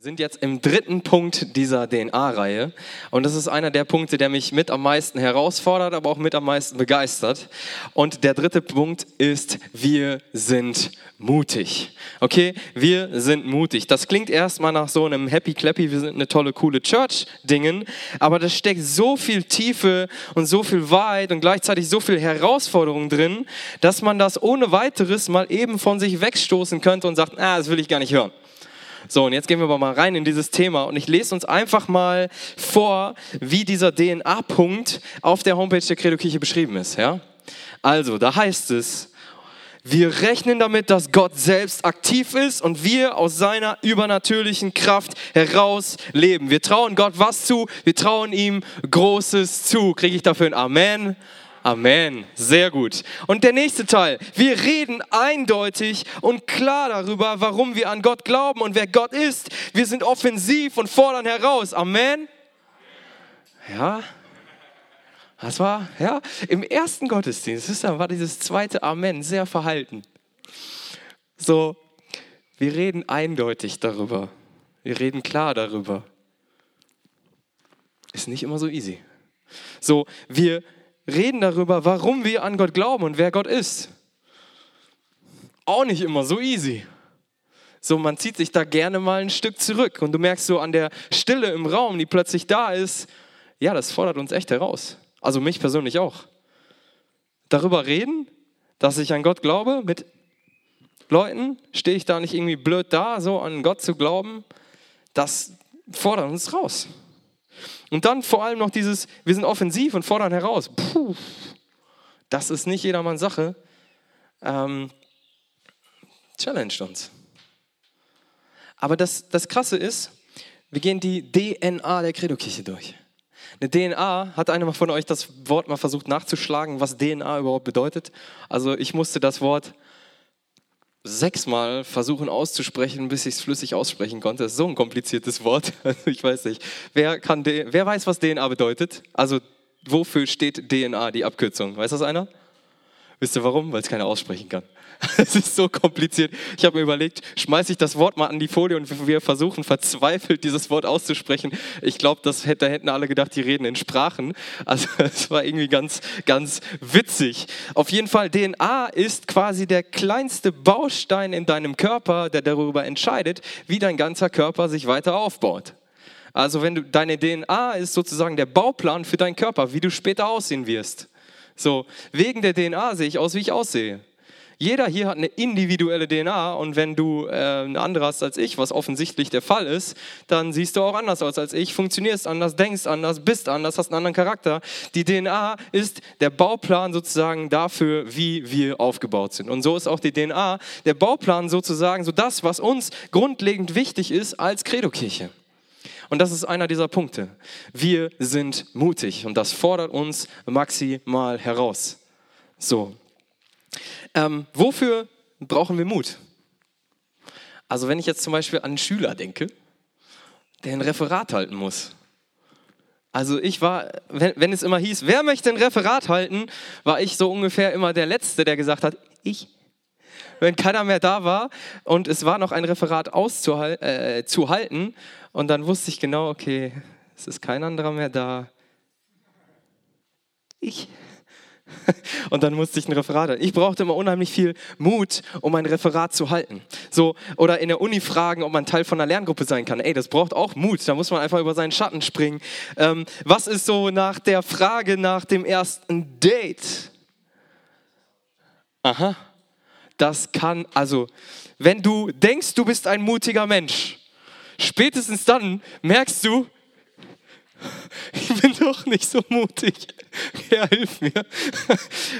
sind jetzt im dritten Punkt dieser DNA-Reihe. Und das ist einer der Punkte, der mich mit am meisten herausfordert, aber auch mit am meisten begeistert. Und der dritte Punkt ist, wir sind mutig. Okay, wir sind mutig. Das klingt erstmal nach so einem Happy Clappy, wir sind eine tolle, coole Church-Dingen. Aber da steckt so viel Tiefe und so viel Wahrheit und gleichzeitig so viel Herausforderung drin, dass man das ohne weiteres mal eben von sich wegstoßen könnte und sagt, ah, das will ich gar nicht hören. So, und jetzt gehen wir aber mal rein in dieses Thema und ich lese uns einfach mal vor, wie dieser DNA-Punkt auf der Homepage der Credo-Kirche beschrieben ist. Ja? Also, da heißt es, wir rechnen damit, dass Gott selbst aktiv ist und wir aus seiner übernatürlichen Kraft heraus leben. Wir trauen Gott was zu? Wir trauen ihm Großes zu. Kriege ich dafür ein Amen? Amen. Sehr gut. Und der nächste Teil. Wir reden eindeutig und klar darüber, warum wir an Gott glauben und wer Gott ist. Wir sind offensiv und fordern heraus. Amen. Ja. Das war, ja, im ersten Gottesdienst, war dieses zweite Amen sehr verhalten. So, wir reden eindeutig darüber. Wir reden klar darüber. Ist nicht immer so easy. So, wir reden darüber, warum wir an Gott glauben und wer Gott ist. Auch nicht immer so easy. So, man zieht sich da gerne mal ein Stück zurück und du merkst so an der Stille im Raum, die plötzlich da ist, ja, das fordert uns echt heraus. Also mich persönlich auch. Darüber reden, dass ich an Gott glaube, mit Leuten, stehe ich da nicht irgendwie blöd da, so an Gott zu glauben, das fordert uns raus. Und dann vor allem noch dieses, wir sind offensiv und fordern heraus. Puh, das ist nicht jedermanns Sache. Ähm, challenged uns. Aber das, das Krasse ist, wir gehen die DNA der Credo-Kirche durch. Eine DNA, hat einer von euch das Wort mal versucht nachzuschlagen, was DNA überhaupt bedeutet? Also ich musste das Wort sechsmal versuchen auszusprechen, bis ich es flüssig aussprechen konnte. Das ist so ein kompliziertes Wort. Also ich weiß nicht. Wer, kann, wer weiß, was DNA bedeutet? Also wofür steht DNA, die Abkürzung? Weiß das einer? Wisst ihr warum? Weil es keiner aussprechen kann. Es ist so kompliziert. Ich habe mir überlegt, schmeiße ich das Wort mal an die Folie und wir versuchen verzweifelt dieses Wort auszusprechen. Ich glaube, das hätte, hätten alle gedacht, die reden in Sprachen. Also es war irgendwie ganz, ganz witzig. Auf jeden Fall, DNA ist quasi der kleinste Baustein in deinem Körper, der darüber entscheidet, wie dein ganzer Körper sich weiter aufbaut. Also wenn du deine DNA ist sozusagen der Bauplan für deinen Körper, wie du später aussehen wirst. So, wegen der DNA sehe ich aus, wie ich aussehe. Jeder hier hat eine individuelle DNA und wenn du äh, eine andere hast als ich, was offensichtlich der Fall ist, dann siehst du auch anders aus als ich, funktionierst anders, denkst anders, bist anders, hast einen anderen Charakter. Die DNA ist der Bauplan sozusagen dafür, wie wir aufgebaut sind. Und so ist auch die DNA der Bauplan sozusagen so das, was uns grundlegend wichtig ist als Credo-Kirche. Und das ist einer dieser Punkte. Wir sind mutig und das fordert uns maximal heraus. So. Ähm, wofür brauchen wir Mut? Also wenn ich jetzt zum Beispiel an einen Schüler denke, der ein Referat halten muss. Also ich war, wenn, wenn es immer hieß, wer möchte ein Referat halten, war ich so ungefähr immer der Letzte, der gesagt hat, ich wenn keiner mehr da war und es war noch ein Referat auszuhalten äh, zu halten und dann wusste ich genau, okay, es ist kein anderer mehr da. Ich. Und dann musste ich ein Referat halten. Ich brauchte immer unheimlich viel Mut, um ein Referat zu halten. So, oder in der Uni fragen, ob man Teil von einer Lerngruppe sein kann. Ey, das braucht auch Mut. Da muss man einfach über seinen Schatten springen. Ähm, was ist so nach der Frage nach dem ersten Date? Aha, das kann, also, wenn du denkst, du bist ein mutiger Mensch, spätestens dann merkst du, ich bin doch nicht so mutig. Herr, hilf mir.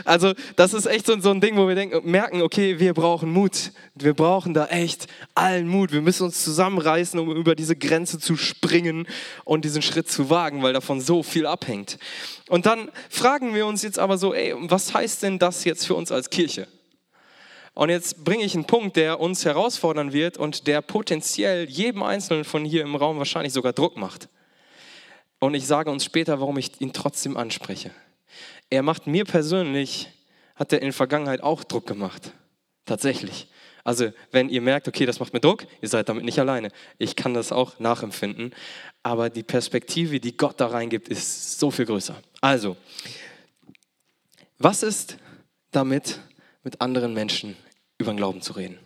Also, das ist echt so, so ein Ding, wo wir denken, merken, okay, wir brauchen Mut. Wir brauchen da echt allen Mut. Wir müssen uns zusammenreißen, um über diese Grenze zu springen und diesen Schritt zu wagen, weil davon so viel abhängt. Und dann fragen wir uns jetzt aber so, ey, was heißt denn das jetzt für uns als Kirche? Und jetzt bringe ich einen Punkt, der uns herausfordern wird und der potenziell jedem Einzelnen von hier im Raum wahrscheinlich sogar Druck macht. Und ich sage uns später, warum ich ihn trotzdem anspreche. Er macht mir persönlich, hat er in der Vergangenheit auch Druck gemacht. Tatsächlich. Also wenn ihr merkt, okay, das macht mir Druck, ihr seid damit nicht alleine. Ich kann das auch nachempfinden. Aber die Perspektive, die Gott da reingibt, ist so viel größer. Also, was ist damit, mit anderen Menschen über den Glauben zu reden?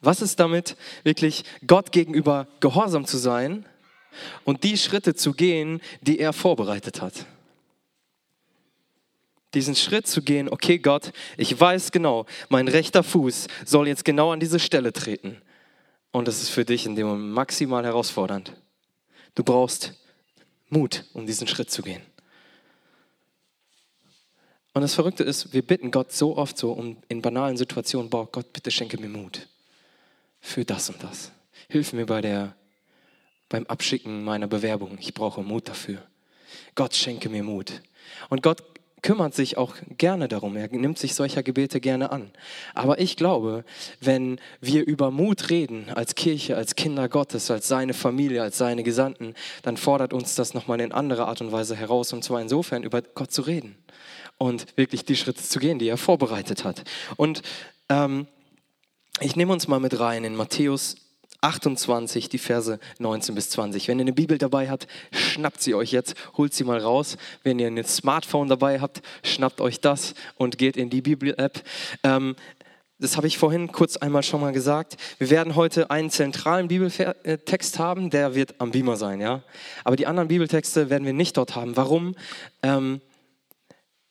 Was ist damit, wirklich Gott gegenüber gehorsam zu sein und die Schritte zu gehen, die er vorbereitet hat? Diesen Schritt zu gehen, okay Gott, ich weiß genau, mein rechter Fuß soll jetzt genau an diese Stelle treten. Und das ist für dich in dem Moment maximal herausfordernd. Du brauchst Mut, um diesen Schritt zu gehen. Und das Verrückte ist, wir bitten Gott so oft so um in banalen Situationen, boah, Gott, bitte schenke mir Mut für das und das. Hilf mir bei der, beim Abschicken meiner Bewerbung. Ich brauche Mut dafür. Gott schenke mir Mut. Und Gott kümmert sich auch gerne darum. Er nimmt sich solcher Gebete gerne an. Aber ich glaube, wenn wir über Mut reden, als Kirche, als Kinder Gottes, als seine Familie, als seine Gesandten, dann fordert uns das nochmal in anderer Art und Weise heraus. Und zwar insofern, über Gott zu reden und wirklich die Schritte zu gehen, die er vorbereitet hat. Und ähm, ich nehme uns mal mit rein in Matthäus 28, die Verse 19 bis 20. Wenn ihr eine Bibel dabei habt, schnappt sie euch jetzt, holt sie mal raus. Wenn ihr ein Smartphone dabei habt, schnappt euch das und geht in die Bibel-App. Ähm, das habe ich vorhin kurz einmal schon mal gesagt. Wir werden heute einen zentralen Bibeltext haben, der wird am Beamer sein, ja. Aber die anderen Bibeltexte werden wir nicht dort haben. Warum? Ähm,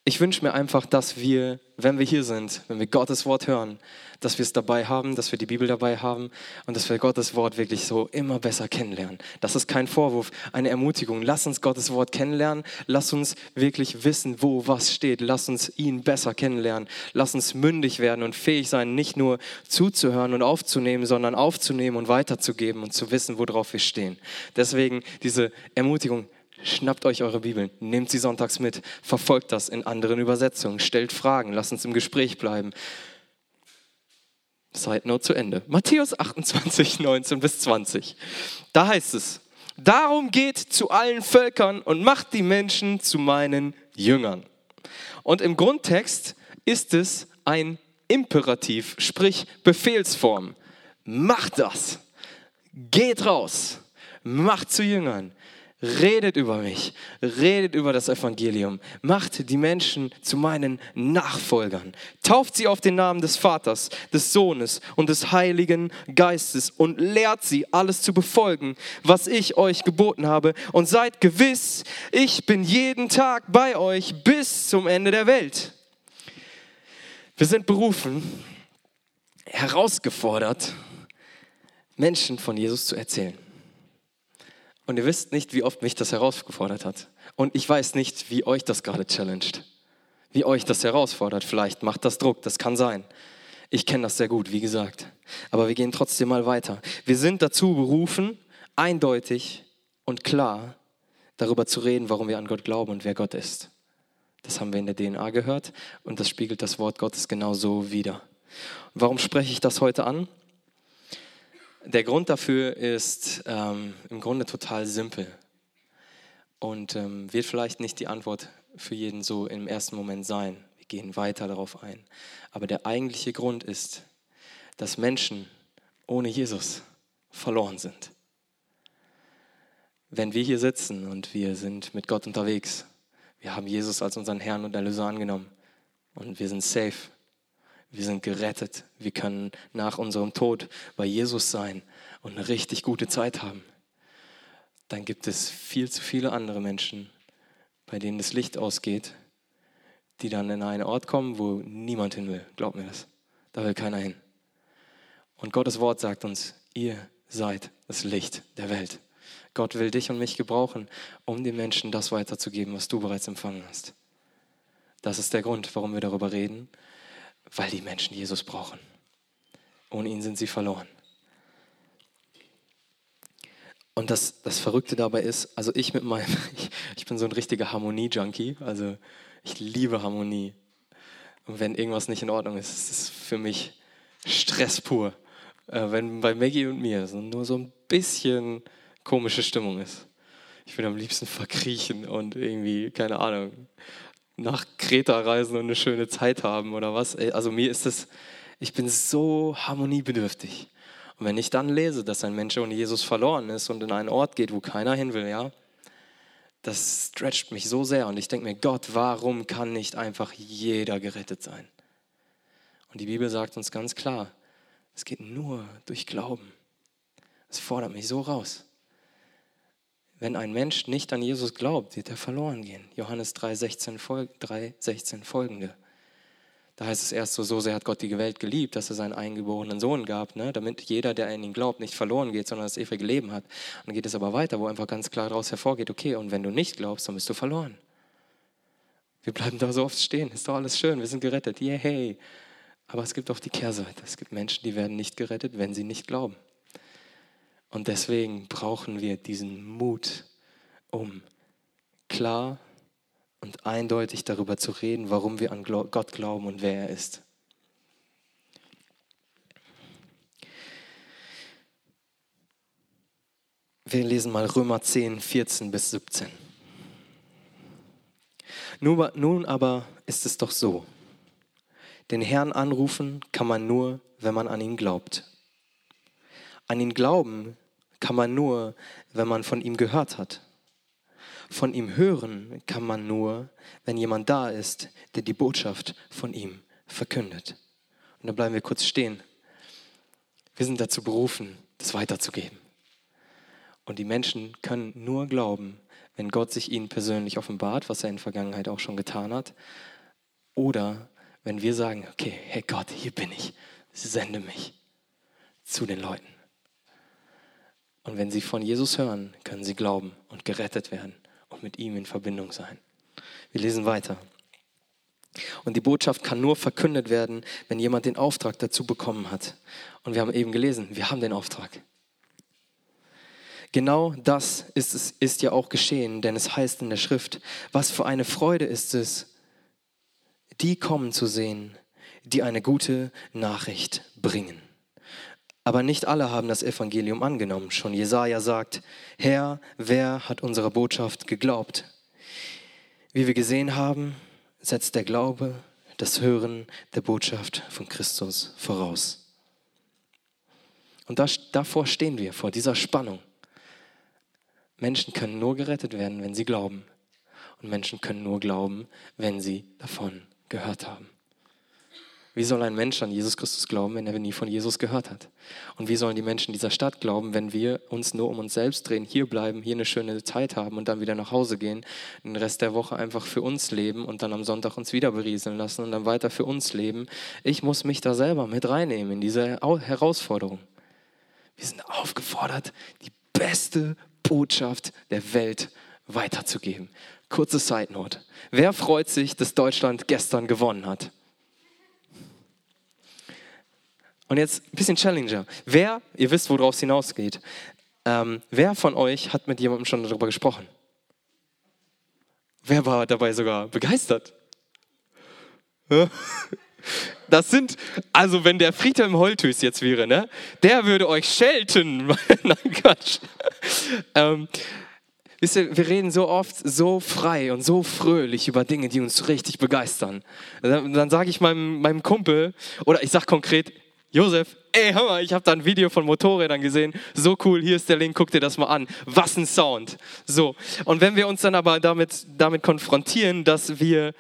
ich wünsche mir einfach, dass wir, wenn wir hier sind, wenn wir Gottes Wort hören, dass wir es dabei haben, dass wir die Bibel dabei haben und dass wir Gottes Wort wirklich so immer besser kennenlernen. Das ist kein Vorwurf, eine Ermutigung. Lass uns Gottes Wort kennenlernen. Lass uns wirklich wissen, wo was steht. Lass uns ihn besser kennenlernen. Lass uns mündig werden und fähig sein, nicht nur zuzuhören und aufzunehmen, sondern aufzunehmen und weiterzugeben und zu wissen, worauf wir stehen. Deswegen diese Ermutigung, Schnappt euch eure Bibeln, nehmt sie sonntags mit, verfolgt das in anderen Übersetzungen, stellt Fragen, lasst uns im Gespräch bleiben. Side Note zu Ende. Matthäus 28, 19 bis 20. Da heißt es, darum geht zu allen Völkern und macht die Menschen zu meinen Jüngern. Und im Grundtext ist es ein Imperativ, sprich Befehlsform. Macht das. Geht raus. Macht zu Jüngern. Redet über mich, redet über das Evangelium, macht die Menschen zu meinen Nachfolgern, tauft sie auf den Namen des Vaters, des Sohnes und des Heiligen Geistes und lehrt sie alles zu befolgen, was ich euch geboten habe. Und seid gewiss, ich bin jeden Tag bei euch bis zum Ende der Welt. Wir sind berufen, herausgefordert, Menschen von Jesus zu erzählen. Und ihr wisst nicht, wie oft mich das herausgefordert hat. Und ich weiß nicht, wie euch das gerade challenged. Wie euch das herausfordert. Vielleicht macht das Druck, das kann sein. Ich kenne das sehr gut, wie gesagt. Aber wir gehen trotzdem mal weiter. Wir sind dazu berufen, eindeutig und klar darüber zu reden, warum wir an Gott glauben und wer Gott ist. Das haben wir in der DNA gehört und das spiegelt das Wort Gottes genauso wider. Warum spreche ich das heute an? Der Grund dafür ist ähm, im Grunde total simpel und ähm, wird vielleicht nicht die Antwort für jeden so im ersten Moment sein. Wir gehen weiter darauf ein. Aber der eigentliche Grund ist, dass Menschen ohne Jesus verloren sind. Wenn wir hier sitzen und wir sind mit Gott unterwegs, wir haben Jesus als unseren Herrn und Erlöser angenommen und wir sind safe, wir sind gerettet. Wir können nach unserem Tod bei Jesus sein und eine richtig gute Zeit haben. Dann gibt es viel zu viele andere Menschen, bei denen das Licht ausgeht, die dann in einen Ort kommen, wo niemand hin will. Glaub mir das. Da will keiner hin. Und Gottes Wort sagt uns, ihr seid das Licht der Welt. Gott will dich und mich gebrauchen, um den Menschen das weiterzugeben, was du bereits empfangen hast. Das ist der Grund, warum wir darüber reden weil die Menschen Jesus brauchen. Ohne ihn sind sie verloren. Und das, das Verrückte dabei ist, also ich mit meinem, ich, ich bin so ein richtiger Harmonie-Junkie, also ich liebe Harmonie. Und wenn irgendwas nicht in Ordnung ist, ist es für mich Stress pur. Äh, wenn bei Maggie und mir so nur so ein bisschen komische Stimmung ist. Ich will am liebsten verkriechen und irgendwie, keine Ahnung, nach Kreta reisen und eine schöne Zeit haben oder was. Also mir ist es, ich bin so harmoniebedürftig. Und wenn ich dann lese, dass ein Mensch ohne Jesus verloren ist und in einen Ort geht, wo keiner hin will, ja, das stretcht mich so sehr. Und ich denke mir, Gott, warum kann nicht einfach jeder gerettet sein? Und die Bibel sagt uns ganz klar, es geht nur durch Glauben. Es fordert mich so raus. Wenn ein Mensch nicht an Jesus glaubt, wird er verloren gehen. Johannes 3,16 3, 16 folgende. Da heißt es erst so, so sehr hat Gott die Welt geliebt, dass er seinen eingeborenen Sohn gab, ne? damit jeder, der an ihn glaubt, nicht verloren geht, sondern das ewige Leben hat. Dann geht es aber weiter, wo einfach ganz klar daraus hervorgeht, okay, und wenn du nicht glaubst, dann bist du verloren. Wir bleiben da so oft stehen, ist doch alles schön, wir sind gerettet, yay. Aber es gibt auch die Kehrseite. Es gibt Menschen, die werden nicht gerettet, wenn sie nicht glauben. Und deswegen brauchen wir diesen Mut, um klar und eindeutig darüber zu reden, warum wir an Gott glauben und wer er ist. Wir lesen mal Römer 10, 14 bis 17. Nun aber ist es doch so, den Herrn anrufen kann man nur, wenn man an ihn glaubt. An ihn glauben kann man nur, wenn man von ihm gehört hat. Von ihm hören kann man nur, wenn jemand da ist, der die Botschaft von ihm verkündet. Und da bleiben wir kurz stehen. Wir sind dazu berufen, das weiterzugeben. Und die Menschen können nur glauben, wenn Gott sich ihnen persönlich offenbart, was er in der Vergangenheit auch schon getan hat, oder wenn wir sagen, okay, hey Gott, hier bin ich, sende mich zu den Leuten. Und wenn sie von Jesus hören, können sie glauben und gerettet werden und mit ihm in Verbindung sein. Wir lesen weiter. Und die Botschaft kann nur verkündet werden, wenn jemand den Auftrag dazu bekommen hat. Und wir haben eben gelesen, wir haben den Auftrag. Genau das ist, es, ist ja auch geschehen, denn es heißt in der Schrift, was für eine Freude ist es, die kommen zu sehen, die eine gute Nachricht bringen. Aber nicht alle haben das Evangelium angenommen. Schon Jesaja sagt: Herr, wer hat unserer Botschaft geglaubt? Wie wir gesehen haben, setzt der Glaube das Hören der Botschaft von Christus voraus. Und das, davor stehen wir, vor dieser Spannung. Menschen können nur gerettet werden, wenn sie glauben. Und Menschen können nur glauben, wenn sie davon gehört haben. Wie soll ein Mensch an Jesus Christus glauben, wenn er nie von Jesus gehört hat? Und wie sollen die Menschen dieser Stadt glauben, wenn wir uns nur um uns selbst drehen, hier bleiben, hier eine schöne Zeit haben und dann wieder nach Hause gehen, den Rest der Woche einfach für uns leben und dann am Sonntag uns wieder berieseln lassen und dann weiter für uns leben? Ich muss mich da selber mit reinnehmen in diese Herausforderung. Wir sind aufgefordert, die beste Botschaft der Welt weiterzugeben. Kurze Side Note. Wer freut sich, dass Deutschland gestern gewonnen hat? Und jetzt ein bisschen Challenger. Wer, ihr wisst, worauf es hinausgeht, ähm, wer von euch hat mit jemandem schon darüber gesprochen? Wer war dabei sogar begeistert? Das sind, also wenn der Friedhelm Holthus jetzt wäre, ne, der würde euch schelten. Nein, Quatsch. Ähm, wisst ihr, wir reden so oft so frei und so fröhlich über Dinge, die uns richtig begeistern. Dann, dann sage ich meinem, meinem Kumpel, oder ich sage konkret, Josef, ey, hör mal, ich habe da ein Video von Motorrädern gesehen. So cool, hier ist der Link, guck dir das mal an. Was ein Sound. So, und wenn wir uns dann aber damit, damit konfrontieren, dass wir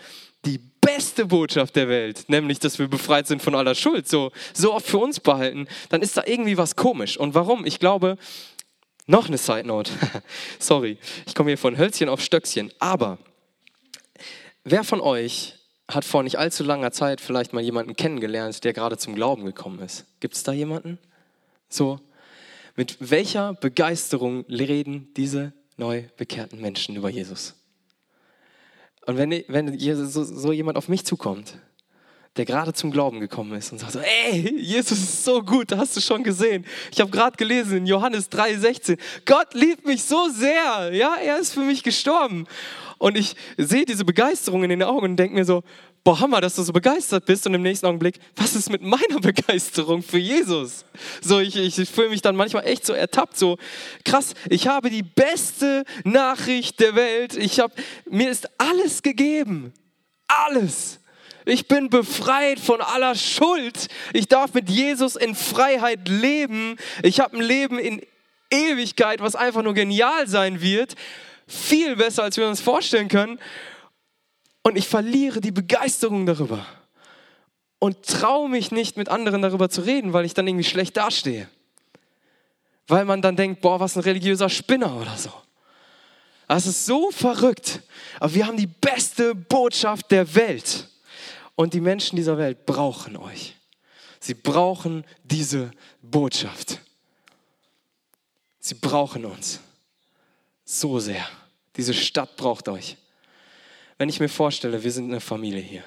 die beste Botschaft der Welt, nämlich, dass wir befreit sind von aller Schuld, so, so oft für uns behalten, dann ist da irgendwie was komisch. Und warum? Ich glaube, noch eine Side Note. Sorry, ich komme hier von Hölzchen auf Stöckchen. Aber wer von euch hat vor nicht allzu langer Zeit vielleicht mal jemanden kennengelernt, der gerade zum Glauben gekommen ist. Gibt es da jemanden? So, mit welcher Begeisterung reden diese neu bekehrten Menschen über Jesus? Und wenn, wenn so, so jemand auf mich zukommt, der gerade zum Glauben gekommen ist und sagt so, ey, Jesus ist so gut, da hast du schon gesehen. Ich habe gerade gelesen in Johannes 3,16, Gott liebt mich so sehr, ja, er ist für mich gestorben. Und ich sehe diese Begeisterung in den Augen und denke mir so, boah, Hammer, dass du so begeistert bist. Und im nächsten Augenblick, was ist mit meiner Begeisterung für Jesus? So, ich, ich fühle mich dann manchmal echt so ertappt, so krass, ich habe die beste Nachricht der Welt. Ich habe, mir ist alles gegeben. alles. Ich bin befreit von aller Schuld. Ich darf mit Jesus in Freiheit leben. Ich habe ein Leben in Ewigkeit, was einfach nur genial sein wird. Viel besser, als wir uns vorstellen können. Und ich verliere die Begeisterung darüber. Und traue mich nicht, mit anderen darüber zu reden, weil ich dann irgendwie schlecht dastehe. Weil man dann denkt, boah, was ein religiöser Spinner oder so. Das ist so verrückt. Aber wir haben die beste Botschaft der Welt. Und die Menschen dieser Welt brauchen euch. Sie brauchen diese Botschaft. Sie brauchen uns so sehr. Diese Stadt braucht euch. Wenn ich mir vorstelle, wir sind eine Familie hier,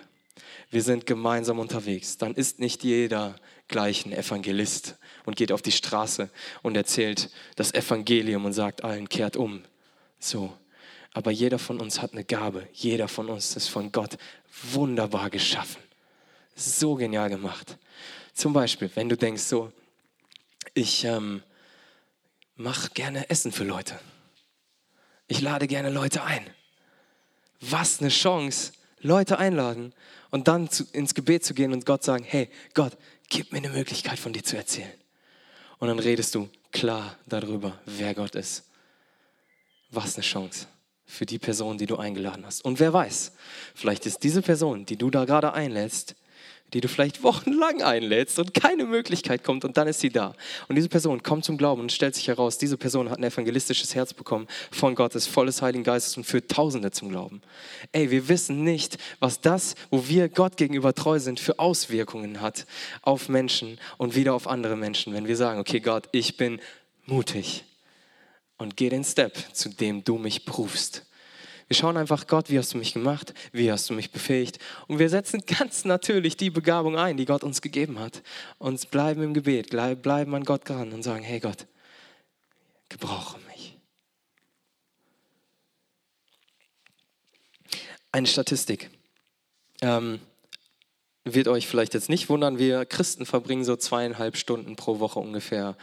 wir sind gemeinsam unterwegs, dann ist nicht jeder gleich ein Evangelist und geht auf die Straße und erzählt das Evangelium und sagt allen, kehrt um. So. Aber jeder von uns hat eine Gabe. Jeder von uns ist von Gott wunderbar geschaffen. So genial gemacht. Zum Beispiel, wenn du denkst, so, ich ähm, mache gerne Essen für Leute. Ich lade gerne Leute ein. Was eine Chance, Leute einladen und dann zu, ins Gebet zu gehen und Gott sagen, hey Gott, gib mir eine Möglichkeit von dir zu erzählen. Und dann redest du klar darüber, wer Gott ist. Was eine Chance für die Person, die du eingeladen hast. Und wer weiß, vielleicht ist diese Person, die du da gerade einlädst, die du vielleicht wochenlang einlädst und keine Möglichkeit kommt und dann ist sie da. Und diese Person kommt zum Glauben und stellt sich heraus, diese Person hat ein evangelistisches Herz bekommen von Gott, ist volles Heiligen Geistes und führt Tausende zum Glauben. Ey, wir wissen nicht, was das, wo wir Gott gegenüber treu sind, für Auswirkungen hat auf Menschen und wieder auf andere Menschen, wenn wir sagen, okay Gott, ich bin mutig und geh den Step, zu dem du mich prüfst. Wir schauen einfach, Gott, wie hast du mich gemacht? Wie hast du mich befähigt? Und wir setzen ganz natürlich die Begabung ein, die Gott uns gegeben hat. Und bleiben im Gebet, bleiben an Gott dran und sagen, hey Gott, gebrauche mich. Eine Statistik. Ähm, wird euch vielleicht jetzt nicht wundern, wir Christen verbringen so zweieinhalb Stunden pro Woche ungefähr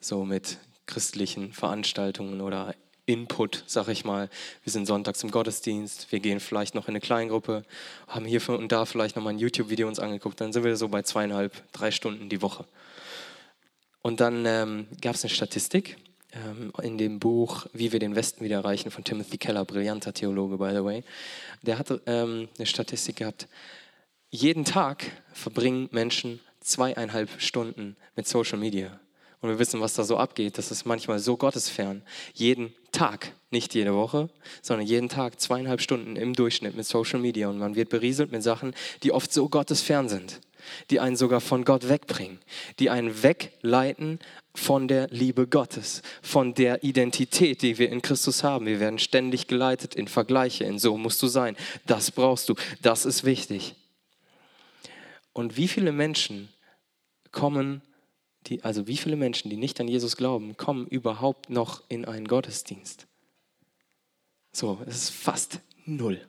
so mit christlichen Veranstaltungen oder Input, sag ich mal. Wir sind sonntags im Gottesdienst, wir gehen vielleicht noch in eine Kleingruppe, haben hier und da vielleicht noch mal ein YouTube-Video uns angeguckt, dann sind wir so bei zweieinhalb, drei Stunden die Woche. Und dann ähm, gab es eine Statistik ähm, in dem Buch Wie wir den Westen wieder erreichen von Timothy Keller, brillanter Theologe, by the way. Der hatte ähm, eine Statistik gehabt. Jeden Tag verbringen Menschen zweieinhalb Stunden mit Social Media. Und wir wissen, was da so abgeht. Das ist manchmal so gottesfern. Jeden Tag, nicht jede Woche, sondern jeden Tag zweieinhalb Stunden im Durchschnitt mit Social Media. Und man wird berieselt mit Sachen, die oft so gottesfern sind, die einen sogar von Gott wegbringen, die einen wegleiten von der Liebe Gottes, von der Identität, die wir in Christus haben. Wir werden ständig geleitet in Vergleiche, in so musst du sein, das brauchst du, das ist wichtig. Und wie viele Menschen kommen die, also wie viele Menschen, die nicht an Jesus glauben, kommen überhaupt noch in einen Gottesdienst? So, es ist fast null.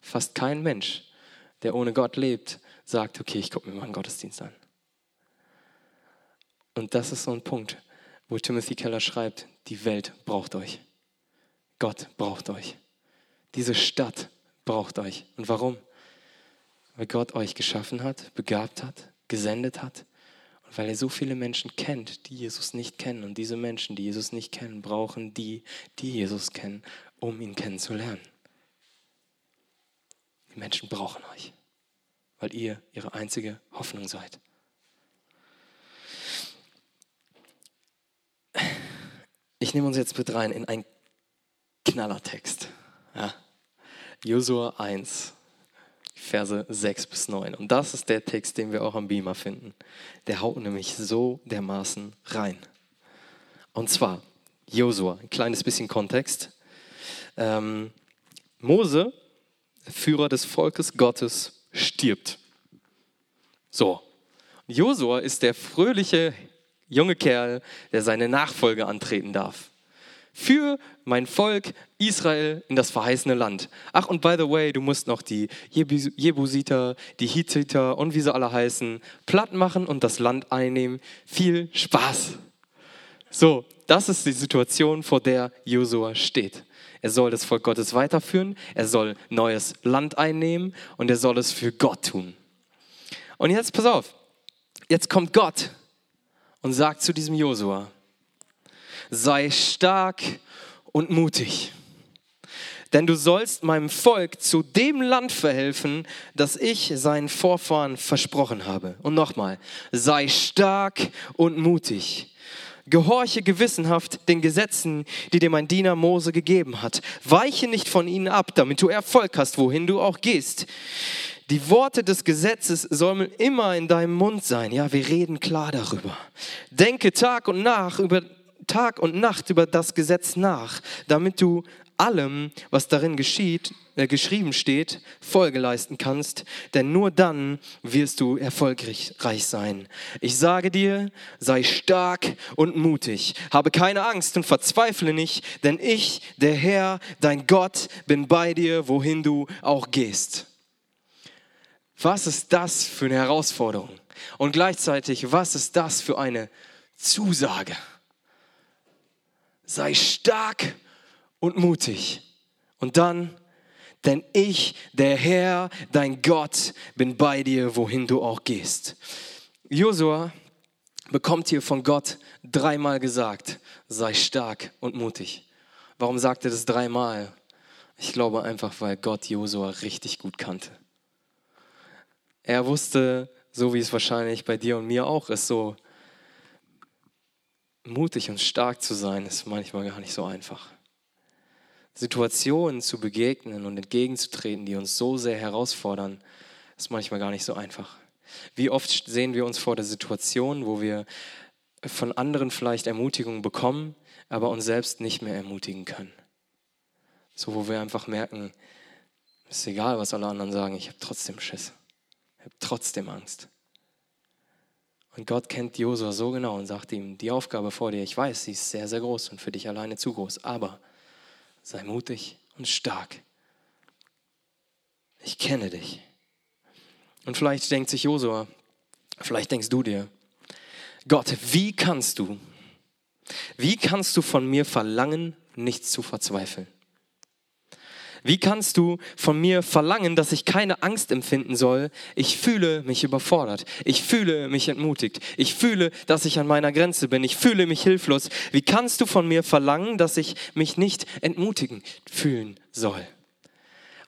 Fast kein Mensch, der ohne Gott lebt, sagt, okay, ich gucke mir mal einen Gottesdienst an. Und das ist so ein Punkt, wo Timothy Keller schreibt, die Welt braucht euch. Gott braucht euch. Diese Stadt braucht euch. Und warum? Weil Gott euch geschaffen hat, begabt hat, gesendet hat weil er so viele Menschen kennt, die Jesus nicht kennen. Und diese Menschen, die Jesus nicht kennen, brauchen die, die Jesus kennen, um ihn kennenzulernen. Die Menschen brauchen euch, weil ihr ihre einzige Hoffnung seid. Ich nehme uns jetzt mit rein in einen Knallertext. Ja. Josua 1, Verse 6 bis 9. Und das ist der Text, den wir auch am Beamer finden. Der haut nämlich so dermaßen rein. Und zwar, Josua, ein kleines bisschen Kontext. Ähm, Mose, Führer des Volkes Gottes, stirbt. So. Josua ist der fröhliche junge Kerl, der seine Nachfolge antreten darf für mein Volk Israel in das verheißene Land. Ach, und by the way, du musst noch die Jebusiter, die Hittiter und wie sie alle heißen, platt machen und das Land einnehmen. Viel Spaß. So, das ist die Situation, vor der Josua steht. Er soll das Volk Gottes weiterführen, er soll neues Land einnehmen und er soll es für Gott tun. Und jetzt pass auf, jetzt kommt Gott und sagt zu diesem Josua, sei stark und mutig. Denn du sollst meinem Volk zu dem Land verhelfen, das ich seinen Vorfahren versprochen habe. Und nochmal, sei stark und mutig. Gehorche gewissenhaft den Gesetzen, die dir mein Diener Mose gegeben hat. Weiche nicht von ihnen ab, damit du Erfolg hast, wohin du auch gehst. Die Worte des Gesetzes sollen immer in deinem Mund sein. Ja, wir reden klar darüber. Denke Tag und Nacht über Tag und Nacht über das Gesetz nach, damit du allem, was darin geschieht, äh, geschrieben steht, Folge leisten kannst, denn nur dann wirst du erfolgreich sein. Ich sage dir, sei stark und mutig, habe keine Angst und verzweifle nicht, denn ich, der Herr, dein Gott, bin bei dir, wohin du auch gehst. Was ist das für eine Herausforderung? Und gleichzeitig, was ist das für eine Zusage? Sei stark und mutig. Und dann, denn ich, der Herr, dein Gott, bin bei dir, wohin du auch gehst. Josua bekommt hier von Gott dreimal gesagt, sei stark und mutig. Warum sagt er das dreimal? Ich glaube einfach, weil Gott Josua richtig gut kannte. Er wusste, so wie es wahrscheinlich bei dir und mir auch ist, so mutig und stark zu sein, ist manchmal gar nicht so einfach. Situationen zu begegnen und entgegenzutreten, die uns so sehr herausfordern, ist manchmal gar nicht so einfach. Wie oft sehen wir uns vor der Situation, wo wir von anderen vielleicht Ermutigung bekommen, aber uns selbst nicht mehr ermutigen können. So, wo wir einfach merken, ist egal, was alle anderen sagen, ich habe trotzdem Schiss. Ich habe trotzdem Angst. Und Gott kennt Josua so genau und sagt ihm, die Aufgabe vor dir, ich weiß, sie ist sehr, sehr groß und für dich alleine zu groß, aber sei mutig und stark. Ich kenne dich. Und vielleicht denkt sich Josua, vielleicht denkst du dir, Gott, wie kannst du, wie kannst du von mir verlangen, nichts zu verzweifeln? Wie kannst du von mir verlangen, dass ich keine Angst empfinden soll? Ich fühle mich überfordert. Ich fühle mich entmutigt. Ich fühle, dass ich an meiner Grenze bin. Ich fühle mich hilflos. Wie kannst du von mir verlangen, dass ich mich nicht entmutigen fühlen soll?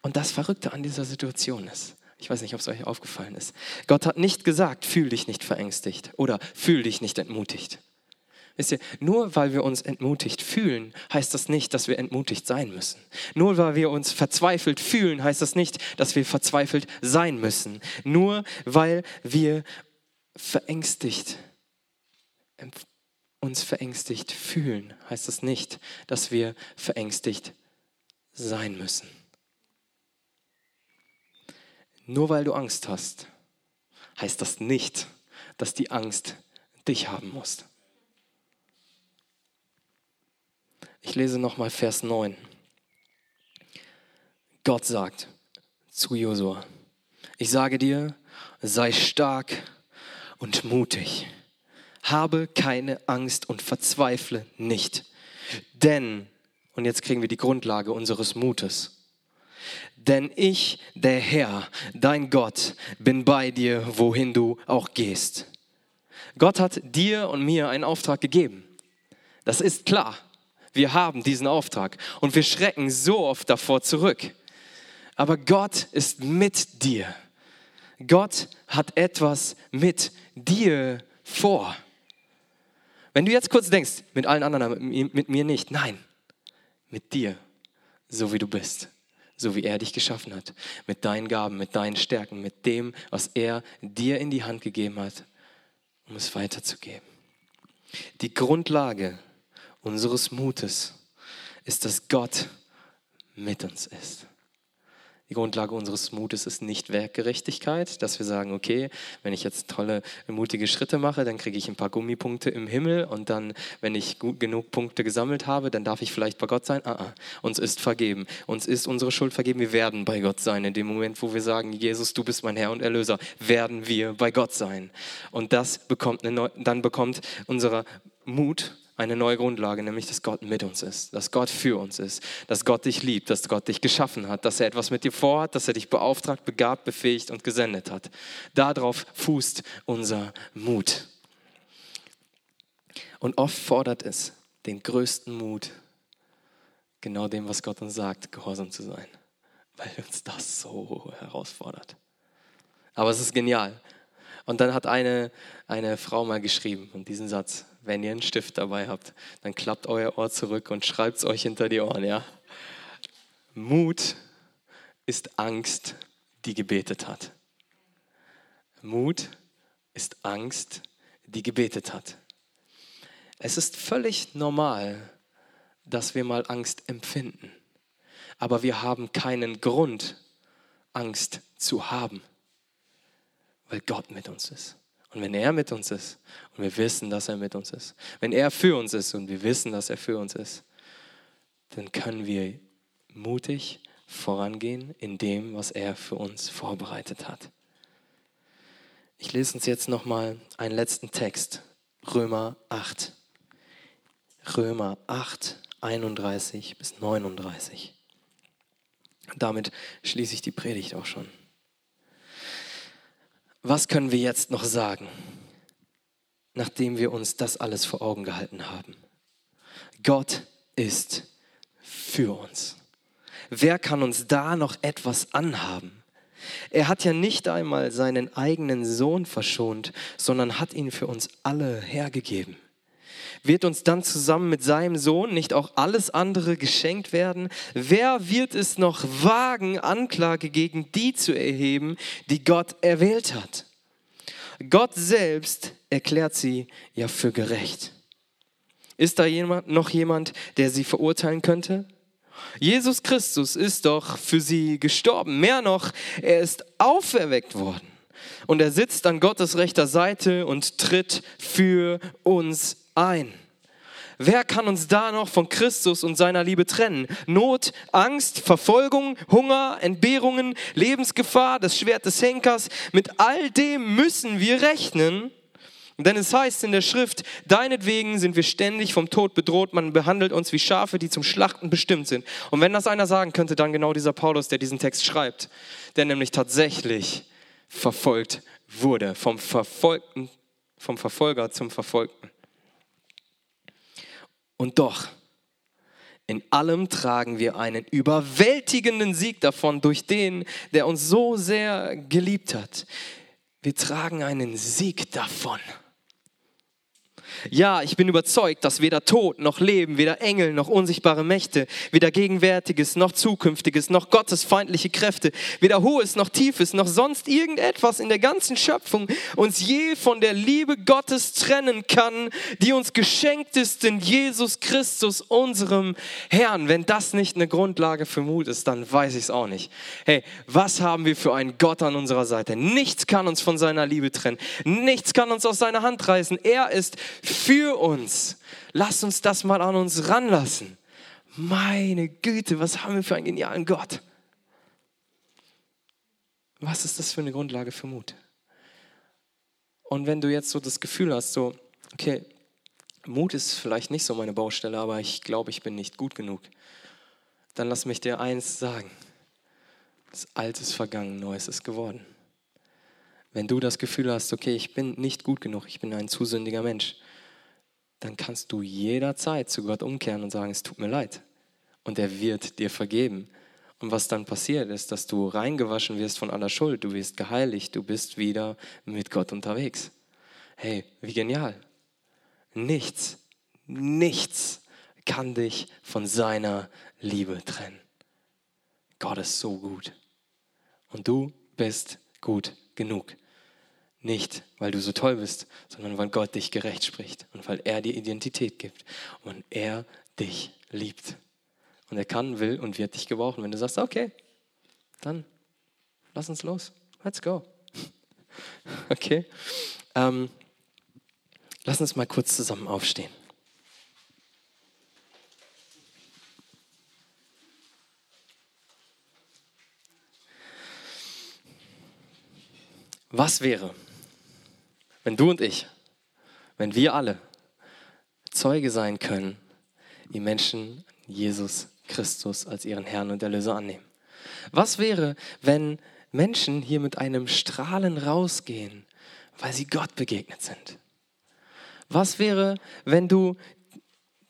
Und das Verrückte an dieser Situation ist, ich weiß nicht, ob es euch aufgefallen ist. Gott hat nicht gesagt, fühl dich nicht verängstigt oder fühl dich nicht entmutigt. Wisst ihr, nur weil wir uns entmutigt fühlen, heißt das nicht, dass wir entmutigt sein müssen. Nur weil wir uns verzweifelt fühlen, heißt das nicht, dass wir verzweifelt sein müssen. Nur weil wir verängstigt, uns verängstigt fühlen, heißt das nicht, dass wir verängstigt sein müssen. Nur weil du Angst hast, heißt das nicht, dass die Angst dich haben muss. Ich lese nochmal Vers 9. Gott sagt zu Josua, ich sage dir, sei stark und mutig. Habe keine Angst und verzweifle nicht. Denn, und jetzt kriegen wir die Grundlage unseres Mutes, denn ich, der Herr, dein Gott, bin bei dir, wohin du auch gehst. Gott hat dir und mir einen Auftrag gegeben. Das ist klar. Wir haben diesen Auftrag und wir schrecken so oft davor zurück. Aber Gott ist mit dir. Gott hat etwas mit dir vor. Wenn du jetzt kurz denkst, mit allen anderen, mit mir nicht, nein, mit dir, so wie du bist, so wie er dich geschaffen hat, mit deinen Gaben, mit deinen Stärken, mit dem, was er dir in die Hand gegeben hat, um es weiterzugeben. Die Grundlage unseres Mutes ist, dass Gott mit uns ist. Die Grundlage unseres Mutes ist nicht Werkgerechtigkeit, dass wir sagen, okay, wenn ich jetzt tolle, mutige Schritte mache, dann kriege ich ein paar Gummipunkte im Himmel und dann, wenn ich gut genug Punkte gesammelt habe, dann darf ich vielleicht bei Gott sein. Ah, ah, uns ist vergeben. Uns ist unsere Schuld vergeben. Wir werden bei Gott sein. In dem Moment, wo wir sagen, Jesus, du bist mein Herr und Erlöser, werden wir bei Gott sein. Und das bekommt eine, dann bekommt unser Mut eine neue Grundlage, nämlich dass Gott mit uns ist, dass Gott für uns ist, dass Gott dich liebt, dass Gott dich geschaffen hat, dass er etwas mit dir vorhat, dass er dich beauftragt, begabt, befähigt und gesendet hat. Darauf fußt unser Mut. Und oft fordert es den größten Mut, genau dem, was Gott uns sagt, gehorsam zu sein, weil uns das so herausfordert. Aber es ist genial. Und dann hat eine, eine Frau mal geschrieben, und diesen Satz, wenn ihr einen Stift dabei habt, dann klappt euer Ohr zurück und schreibt es euch hinter die Ohren, ja. Mut ist Angst, die gebetet hat. Mut ist Angst, die gebetet hat. Es ist völlig normal, dass wir mal Angst empfinden. Aber wir haben keinen Grund, Angst zu haben weil Gott mit uns ist. Und wenn er mit uns ist und wir wissen, dass er mit uns ist, wenn er für uns ist und wir wissen, dass er für uns ist, dann können wir mutig vorangehen in dem, was er für uns vorbereitet hat. Ich lese uns jetzt nochmal einen letzten Text, Römer 8. Römer 8, 31 bis 39. Damit schließe ich die Predigt auch schon was können wir jetzt noch sagen, nachdem wir uns das alles vor Augen gehalten haben? Gott ist für uns. Wer kann uns da noch etwas anhaben? Er hat ja nicht einmal seinen eigenen Sohn verschont, sondern hat ihn für uns alle hergegeben wird uns dann zusammen mit seinem Sohn nicht auch alles andere geschenkt werden? Wer wird es noch wagen, Anklage gegen die zu erheben, die Gott erwählt hat? Gott selbst erklärt sie ja für gerecht. Ist da jemand, noch jemand, der sie verurteilen könnte? Jesus Christus ist doch für sie gestorben. Mehr noch, er ist auferweckt worden. Und er sitzt an Gottes rechter Seite und tritt für uns ein. Wer kann uns da noch von Christus und seiner Liebe trennen? Not, Angst, Verfolgung, Hunger, Entbehrungen, Lebensgefahr, das Schwert des Henkers. Mit all dem müssen wir rechnen. Denn es heißt in der Schrift, deinetwegen sind wir ständig vom Tod bedroht, man behandelt uns wie Schafe, die zum Schlachten bestimmt sind. Und wenn das einer sagen könnte, dann genau dieser Paulus, der diesen Text schreibt, der nämlich tatsächlich verfolgt wurde, vom Verfolgten, vom Verfolger zum Verfolgten. Und doch, in allem tragen wir einen überwältigenden Sieg davon durch den, der uns so sehr geliebt hat. Wir tragen einen Sieg davon. Ja, ich bin überzeugt, dass weder Tod noch Leben, weder Engel noch unsichtbare Mächte, weder Gegenwärtiges noch Zukünftiges noch gottesfeindliche Kräfte, weder Hohes noch Tiefes noch sonst irgendetwas in der ganzen Schöpfung uns je von der Liebe Gottes trennen kann, die uns geschenkt ist in Jesus Christus, unserem Herrn. Wenn das nicht eine Grundlage für Mut ist, dann weiß ich es auch nicht. Hey, was haben wir für einen Gott an unserer Seite? Nichts kann uns von seiner Liebe trennen. Nichts kann uns aus seiner Hand reißen. Er ist für uns. Lass uns das mal an uns ranlassen. Meine Güte, was haben wir für einen genialen Gott? Was ist das für eine Grundlage für Mut? Und wenn du jetzt so das Gefühl hast, so, okay, Mut ist vielleicht nicht so meine Baustelle, aber ich glaube, ich bin nicht gut genug, dann lass mich dir eins sagen. Das Alte ist vergangen, Neues ist geworden. Wenn du das Gefühl hast, okay, ich bin nicht gut genug, ich bin ein zu sündiger Mensch, dann kannst du jederzeit zu Gott umkehren und sagen, es tut mir leid. Und er wird dir vergeben. Und was dann passiert ist, dass du reingewaschen wirst von aller Schuld, du wirst geheiligt, du bist wieder mit Gott unterwegs. Hey, wie genial. Nichts, nichts kann dich von seiner Liebe trennen. Gott ist so gut. Und du bist gut genug. Nicht, weil du so toll bist, sondern weil Gott dich gerecht spricht und weil er dir Identität gibt und er dich liebt. Und er kann, will und wird dich gebrauchen. Wenn du sagst, okay, dann lass uns los. Let's go. Okay? Ähm, lass uns mal kurz zusammen aufstehen. Was wäre, wenn du und ich, wenn wir alle Zeuge sein können, wie Menschen Jesus Christus als ihren Herrn und Erlöser annehmen. Was wäre, wenn Menschen hier mit einem Strahlen rausgehen, weil sie Gott begegnet sind? Was wäre, wenn du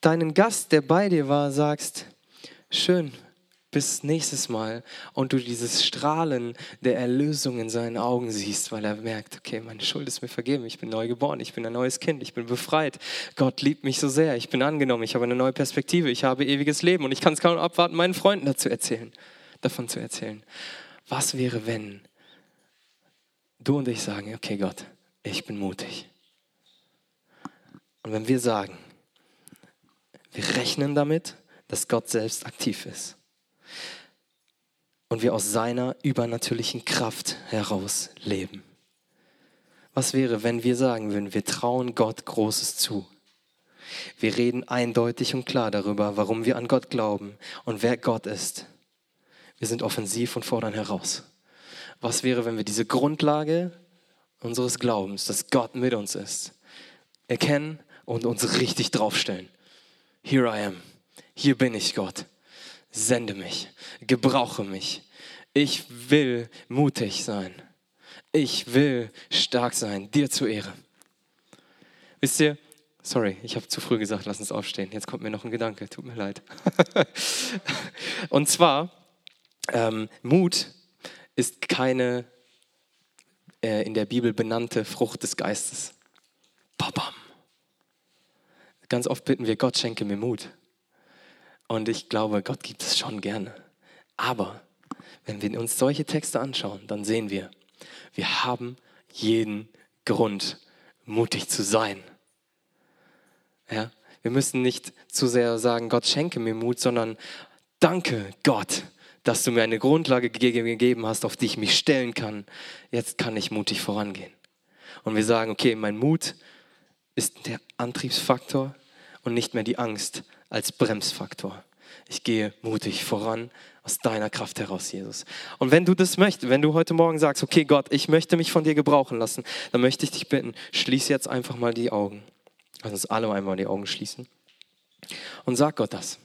deinen Gast, der bei dir war, sagst, schön, bis nächstes Mal und du dieses Strahlen der Erlösung in seinen Augen siehst, weil er merkt, okay, meine Schuld ist mir vergeben, ich bin neu geboren, ich bin ein neues Kind, ich bin befreit, Gott liebt mich so sehr, ich bin angenommen, ich habe eine neue Perspektive, ich habe ewiges Leben und ich kann es kaum abwarten, meinen Freunden dazu erzählen, davon zu erzählen. Was wäre, wenn du und ich sagen, okay Gott, ich bin mutig. Und wenn wir sagen, wir rechnen damit, dass Gott selbst aktiv ist und wir aus seiner übernatürlichen Kraft heraus leben. Was wäre, wenn wir sagen würden, wir trauen Gott Großes zu? Wir reden eindeutig und klar darüber, warum wir an Gott glauben und wer Gott ist. Wir sind offensiv und fordern heraus. Was wäre, wenn wir diese Grundlage unseres Glaubens, dass Gott mit uns ist, erkennen und uns richtig draufstellen? Here I am. Hier bin ich, Gott sende mich, gebrauche mich. Ich will mutig sein. Ich will stark sein, dir zur Ehre. Wisst ihr, sorry, ich habe zu früh gesagt, lass uns aufstehen. Jetzt kommt mir noch ein Gedanke, tut mir leid. Und zwar, ähm, Mut ist keine äh, in der Bibel benannte Frucht des Geistes. Babam. Ganz oft bitten wir, Gott schenke mir Mut. Und ich glaube, Gott gibt es schon gerne. Aber wenn wir uns solche Texte anschauen, dann sehen wir, wir haben jeden Grund, mutig zu sein. Ja? Wir müssen nicht zu sehr sagen, Gott schenke mir Mut, sondern danke Gott, dass du mir eine Grundlage gegeben hast, auf die ich mich stellen kann. Jetzt kann ich mutig vorangehen. Und wir sagen, okay, mein Mut ist der Antriebsfaktor und nicht mehr die Angst, als Bremsfaktor. Ich gehe mutig voran aus deiner Kraft heraus, Jesus. Und wenn du das möchtest, wenn du heute Morgen sagst, okay Gott, ich möchte mich von dir gebrauchen lassen, dann möchte ich dich bitten, schließ jetzt einfach mal die Augen. Lass uns alle einmal die Augen schließen. Und sag Gott das.